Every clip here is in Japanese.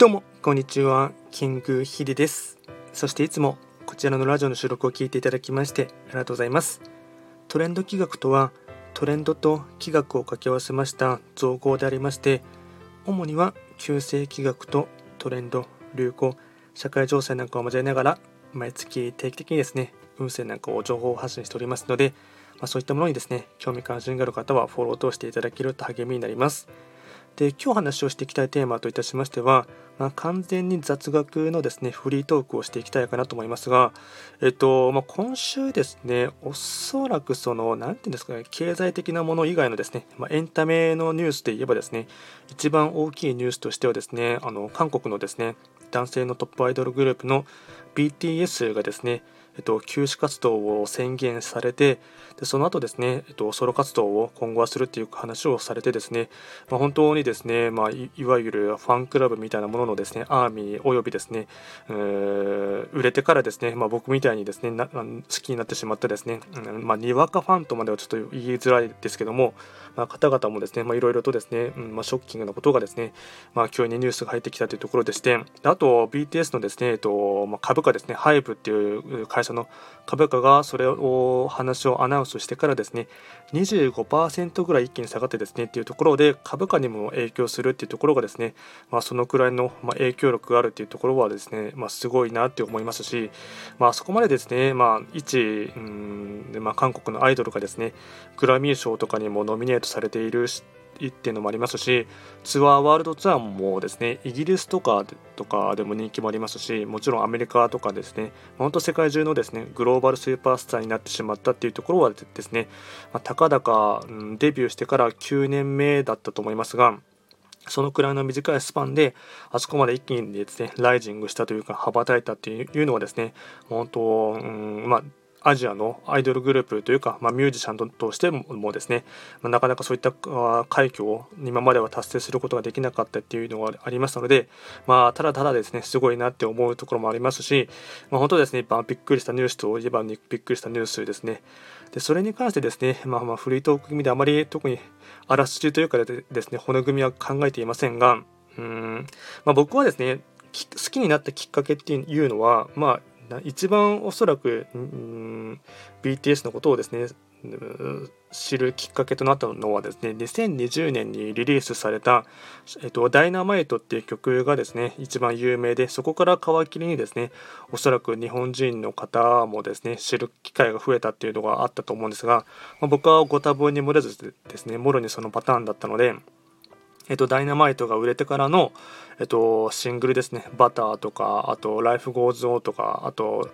どうも、こんにちは。キングヒデです。そしていつもこちらのラジオの収録を聞いていただきましてありがとうございます。トレンド企画とは、トレンドと企画を掛け合わせました造語でありまして、主には旧世企画とトレンド、流行、社会情勢なんかを交えながら、毎月定期的にですね、運勢なんかを情報発信しておりますので、まあ、そういったものにですね、興味関心がある方はフォローを通していただけると励みになります。で今日話をしていきたいテーマといたしましては、まあ、完全に雑学のですねフリートークをしていきたいかなと思いますが、えっとまあ、今週ですねおそらくその何て言うんですかね経済的なもの以外のですね、まあ、エンタメのニュースで言えばですね一番大きいニュースとしてはですねあの韓国のですね男性のトップアイドルグループの BTS がですねえっと、休止活動を宣言されてでその後ですね、えっと、ソロ活動を今後はするっていう話をされてですね、まあ、本当にですね、まあ、いいわゆるファンクラブみたいなもののですねアーミーおよびですね売れてからですね、まあ、僕みたいにですねな好きになってしまったですね、うんまあ、にわかファンとまではちょっと言いづらいですけども、まあ、方々もですねいろいろとですね、うんまあ、ショッキングなことがですね、まあ、急にニュースが入ってきたというところでしてあと BTS のですね、えっとまあ、株価ですねハイブっていう会社の株価がそれを話をアナウンスしてからですね25%ぐらい一気に下がってですねっていうところで株価にも影響するっていうところがですね、まあ、そのくらいの影響力があるっていうところはですね、まあ、すごいなって思いますし、まあそこまでですね、まあ、一うんで、まあ、韓国のアイドルがですねグラミー賞とかにもノミネートされているっていうのもありますしツアーワールドツアーもですねイギリスとかとかでも人気もありますしもちろんアメリカとかですね本当世界中のですねグローバルスーパースターになってしまったっていうところはですね、まあ、たかだか、うん、デビューしてから9年目だったと思いますがそのくらいの短いスパンであそこまで一気にですねライジングしたというか羽ばたいたっていうのはですね本当、うん、まあアジアのアイドルグループというか、まあ、ミュージシャンとしてもですね、まあ、なかなかそういった快挙を今までは達成することができなかったっていうのがありましたので、まあ、ただただですねすごいなって思うところもありますし、まあ、本当ですねびっくりしたニュースといえばびっくりしたニュースですね。でそれに関してですね、まあ、まあフリートーク組であまり特にあらすじというかですね骨組みは考えていませんがうん、まあ、僕はですね好きになったきっかけっていうのは、まあ、一番おそらく、うん、BTS のことをですね知るきっかけとなったのはですね2020年にリリースされた「えっと、ダイナマイト」っていう曲がですね一番有名でそこから皮切りにですねおそらく日本人の方もですね知る機会が増えたっていうのがあったと思うんですが、まあ、僕はご多分に漏れずですねもろにそのパターンだったので。えっと、ダイナマイトが売れてからの、えっと、シングルですね、 Butter とか、あと、 Life Goes On とか、あと、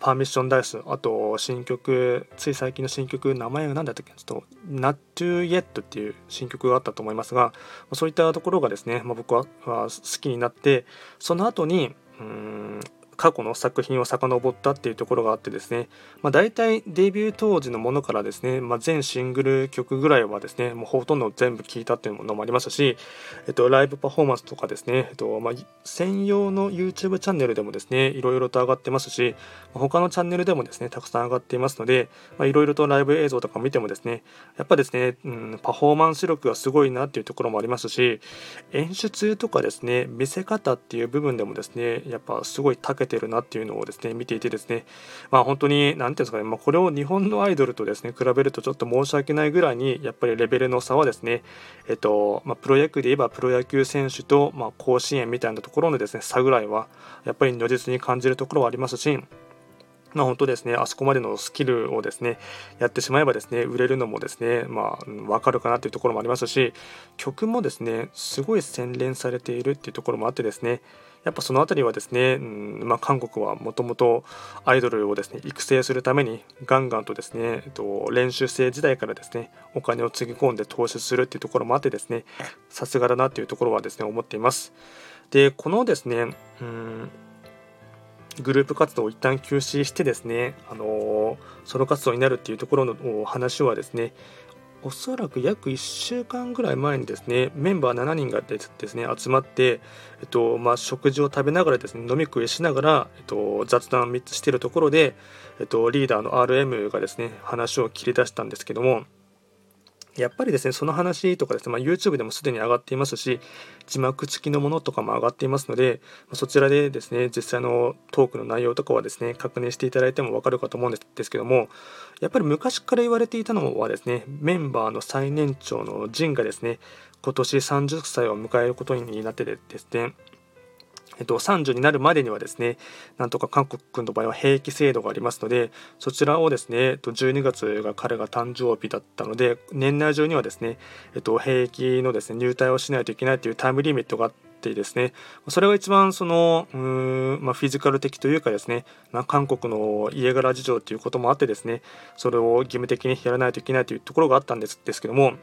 Permission to Dance、あと、新曲、つい最近の新曲、名前が何だったっけ？ちょっと、Not to Yet っていう新曲があったと思いますが、そういったところがですね、まあ、僕は好きになって、その後に、うん過去の作品を遡ったっていうところがあってですね、まあ、大体デビュー当時のものからですね、まあ、全シングル曲ぐらいはですねもうほとんど全部聴いたっていうものもありましたし、えっと、ライブパフォーマンスとかですね、えっとまあ、専用の YouTube チャンネルでもですねいろいろと上がってますし他のチャンネルでもですねたくさん上がっていますのでいろいろとライブ映像とか見てもですねやっぱですね、うん、パフォーマンス力がすごいなっていうところもありますし演出とかですね見せ方っていう部分でもですねやっぱすごい長けてるなっていうのをですね見ていてですねまあ本当に何ていうんですかね、まあ、これを日本のアイドルとですね比べるとちょっと申し訳ないぐらいにやっぱりレベルの差はですねえっとまあ、プロ野球で言えばプロ野球選手と、まあ、甲子園みたいなところのですね差ぐらいはやっぱり如実に感じるところはありますしまあ、本当ですね、あそこまでのスキルをですね、やってしまえばですね、売れるのもですね、まあ、わかるかなというところもありますし、曲もですね、すごい洗練されているっていうところもあってですね、やっぱその辺りはですね、うんまあ、韓国はもともとアイドルをですね育成するためにガンガンとですね、えっと、練習生時代からですねお金をつぎ込んで投資するっていうところもあってですねさすがだなっていうところはですね思っています。でこのですねうんグループ活動を一旦休止してですね、あのソロ活動になるっていうところの話はですねおそらく約1週間ぐらい前にですねメンバー7人がですね集まって、えっとまあ、食事を食べながらですね飲み食いしながら、えっと、雑談3つしているところで、えっと、リーダーの RM がですね話を切り出したんですけどもやっぱりですねその話とかですね、まあ、YouTube でもすでに上がっていますし字幕付きのものとかも上がっていますのでそちらでですね実際のトークの内容とかはですね確認していただいても分かるかと思うんですけどもやっぱり昔から言われていたのはですねメンバーの最年長のジンがですね今年30歳を迎えることになってですねえっと、30になるまでにはですね、なんとか韓国の場合は兵役制度がありますので、そちらをですね、と、12月が彼が誕生日だったので、年内中にはですね、えっと、兵役のですね、入隊をしないといけないというタイムリミットがあってですね、それが一番その、うーん、まあ、フィジカル的というかですね、ま、韓国の家柄事情ということもあってですね、それを義務的にやらないといけないというところがあったんですですけども、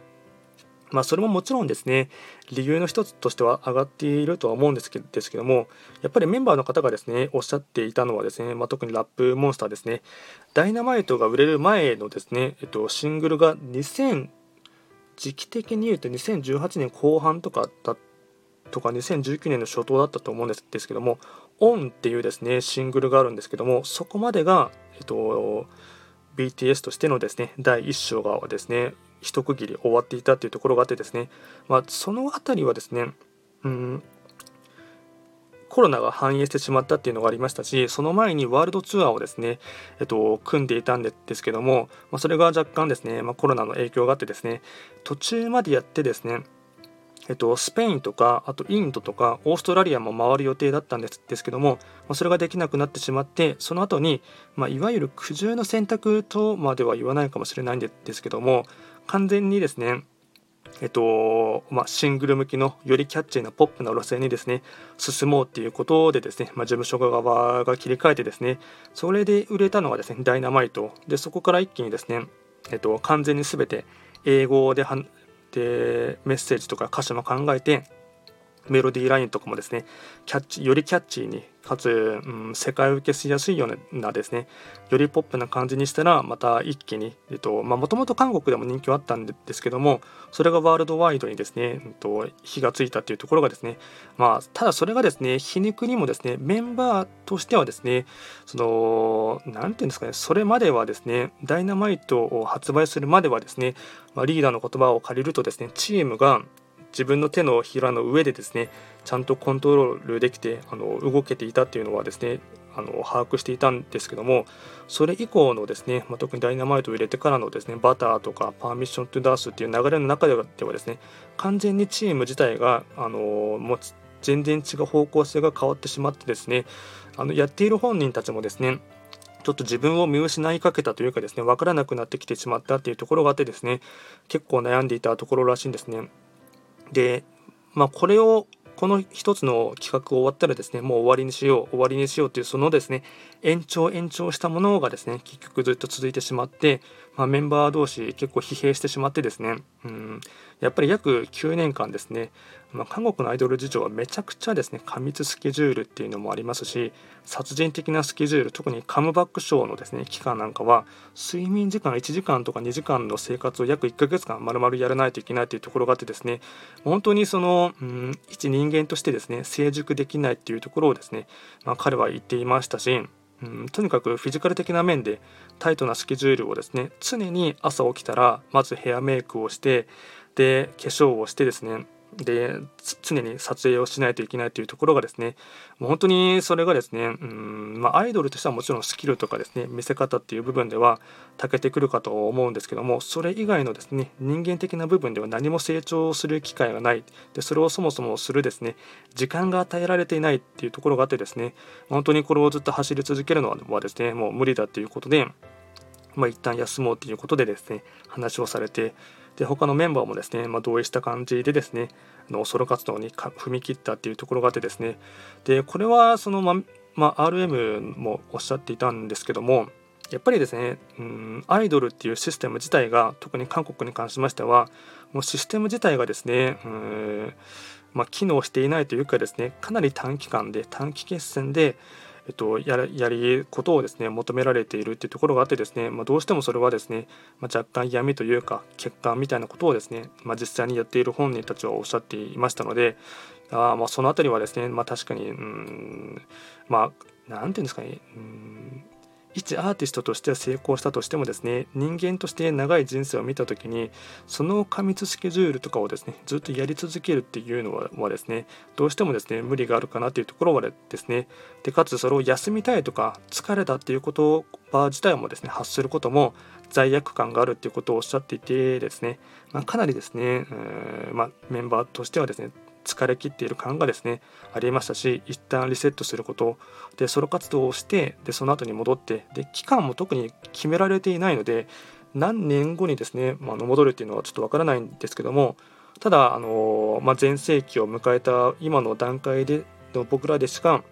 まあ、それももちろんですね理由の一つとしては上がっているとは思うんですけですけどもやっぱりメンバーの方がですねおっしゃっていたのはですね、まあ、特にラップモンスターですねダイナマイトが売れる前のですね、えっと、シングルが2000時期的に言うと2018年後半とかだとか2019年の初頭だったと思うんですですけども「オンっていうですねシングルがあるんですけどもそこまでが、えっと、BTS としてのですね第1章がですね一区切り終わっていたというところがあってですね、まあ、その辺りはですね、うん、コロナが反映してしまったっていうのがありましたし、その前にワールドツアーをですね、えっと、組んでいたんですけども、まあ、それが若干ですね、まあ、コロナの影響があってですね、途中までやってですね、えっと、スペインとか、あとインドとか、オーストラリアも回る予定だったんですですけども、まあ、それができなくなってしまって、その後に、ま、いわゆる苦渋の選択とまでは言わないかもしれないんですけども、完全にですね、えっとまあ、シングル向きのよりキャッチーなポップな路線にですね進もうっていうことでですね、まあ、事務所側が切り替えてですねそれで売れたのがですねダイナマイト。でそこから一気にですね、えっと、完全に全て英語ででメッセージとか歌詞も考えてメロディーラインとかもですねキャッチよりキャッチーにかつ、うん、世界受けしやすいようなですねよりポップな感じにしたらまた一気にもともと韓国でも人気はあったんですけどもそれがワールドワイドにですね、えっと、火がついたというところがですねまあただそれがですね皮肉にもですねメンバーとしてはですねその何ていうんですかねそれまではですねダイナマイトを発売するまではですね、まあ、リーダーの言葉を借りるとですねチームが自分の手のひらの上でですねちゃんとコントロールできてあの動けていたっていうのはですねあの把握していたんですけどもそれ以降のですね、まあ、特にダイナマイトを入れてからのですねバターとかパーミッショントゥダースっていう流れの中ではですね完全にチーム自体があのもう全然違う方向性が変わってしまってですねあのやっている本人たちもですねちょっと自分を見失いかけたというかですね分からなくなってきてしまったっていうところがあってですね結構悩んでいたところらしいんですね。で、まあ、これをこの一つの企画終わったらですねもう終わりにしよう終わりにしようというそのですね延長延長したものがですね結局ずっと続いてしまって、まあ、メンバー同士結構疲弊してしまってですねうん。やっぱり約9年間ですねまあ、韓国のアイドル事情はめちゃくちゃですね過密スケジュールっていうのもありますし殺人的なスケジュール特にカムバックショーのですね期間なんかは睡眠時間1時間とか2時間の生活を約1ヶ月間丸々やらないといけないというところがあってですね本当にその、うん、一人間としてですね成熟できないっていうところをですね、まあ、彼は言っていましたしうん、とにかくフィジカル的な面でタイトなスケジュールをですね常に朝起きたらまずヘアメイクをしてで化粧をしてですねで常に撮影をしないといけないというところがですねもう本当にそれがですねうん、まあ、アイドルとしてはもちろんスキルとかですね見せ方っていう部分では長けてくるかと思うんですけどもそれ以外のですね人間的な部分では何も成長する機会がない。でそれをそもそもするですね時間が与えられていないっていうところがあってですね本当にこれをずっと走り続けるのはですねもう無理だっていうことでまあ、一旦休もうということでですね話をされてで他のメンバーもですね、まあ、同意した感じでですねあのソロ活動に踏み切ったっていうところがあってですね。でこれはそのままあ、RM もおっしゃっていたんですけどもやっぱりですねうんアイドルっていうシステム自体が特に韓国に関しましてはもうシステム自体がですねうんまあ、機能していないというかですねかなり短期間で短期決戦でえっと、ややりことをですね求められているっていうところがあってですね、まあ、どうしてもそれはですね、まあ、若干嫌味というか欠陥みたいなことをですね、まあ、実際にやっている本人たちはおっしゃっていましたのであまあその辺りはですね、まあ、確かにうんまあ何て言うんですかねうん一アーティストとして成功したとしてもですね人間として長い人生を見た時にその過密スケジュールとかをですねずっとやり続けるっていうのはですねどうしてもですね無理があるかなというところはですねでかつそれを休みたいとか疲れたっていうこと自体もですね発することも罪悪感があるっていうことをおっしゃっていてですね、まあ、かなりですね、えー、まあ、メンバーとしてはですね疲れ切っている感がですねありましたし一旦リセットすること。でソロ活動をしてでその後に戻ってで期間も特に決められていないので何年後にですね、まあ、の戻るっていうのはちょっとわからないんですけどもただあの、ま、全盛期を迎えた今の段階での僕らでしか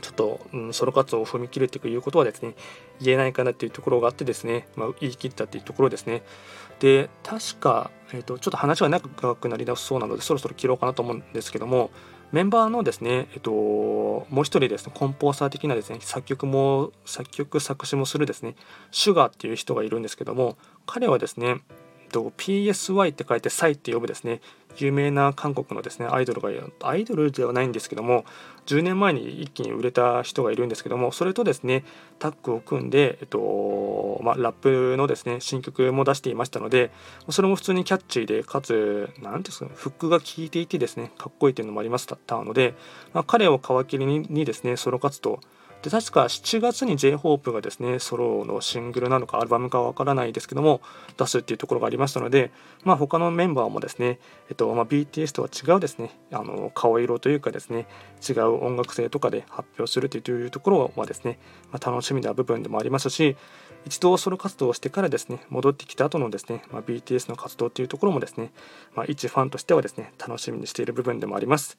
ちょっと、うん、ソロ活動を踏み切るということはですね言えないかなっていうところがあってですね、まあ、言い切ったっていうところですね。で確か、えーと、ちょっと話が長くなりだすそうなのでそろそろ切ろうかなと思うんですけどもメンバーのですね、えっと、もう一人ですね、コンポーサー的なですね、作曲も、作曲、作詞もするですね、シュガーっていう人がいるんですけども、彼はですね、と PSY って書いてサイって呼ぶですね有名な韓国のですねアイドルがアイドルではないんですけども10年前に一気に売れた人がいるんですけどもそれとですねタッグを組んで、えっとまあ、ラップのですね新曲も出していましたのでそれも普通にキャッチーでかつ何ですかフックが効いていてですねかっこいいというのもありましたので、まあ、彼を皮切りにですねソロ活動で確か7月に J−HOPE がですねソロのシングルなのかアルバムかわからないですけども出すっていうところがありましたので、まあ、他のメンバーもですね、えっとまあ、BTS とは違うですねあの顔色というかですね違う音楽性とかで発表するというところはですね、まあ、楽しみな部分でもありますし一度ソロ活動をしてからですね戻ってきた後のですね、まあ、BTS の活動というところもですね、まあ、一ファンとしてはですね楽しみにしている部分でもあります。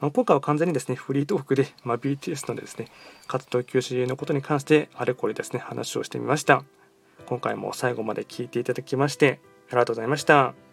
まあ、今回は完全にですね、フリートークで、まあ、BTS のですね、活動休止のことに関してあれこれですね、話をしてみました。今回も最後まで聞いていただきまして、ありがとうございました。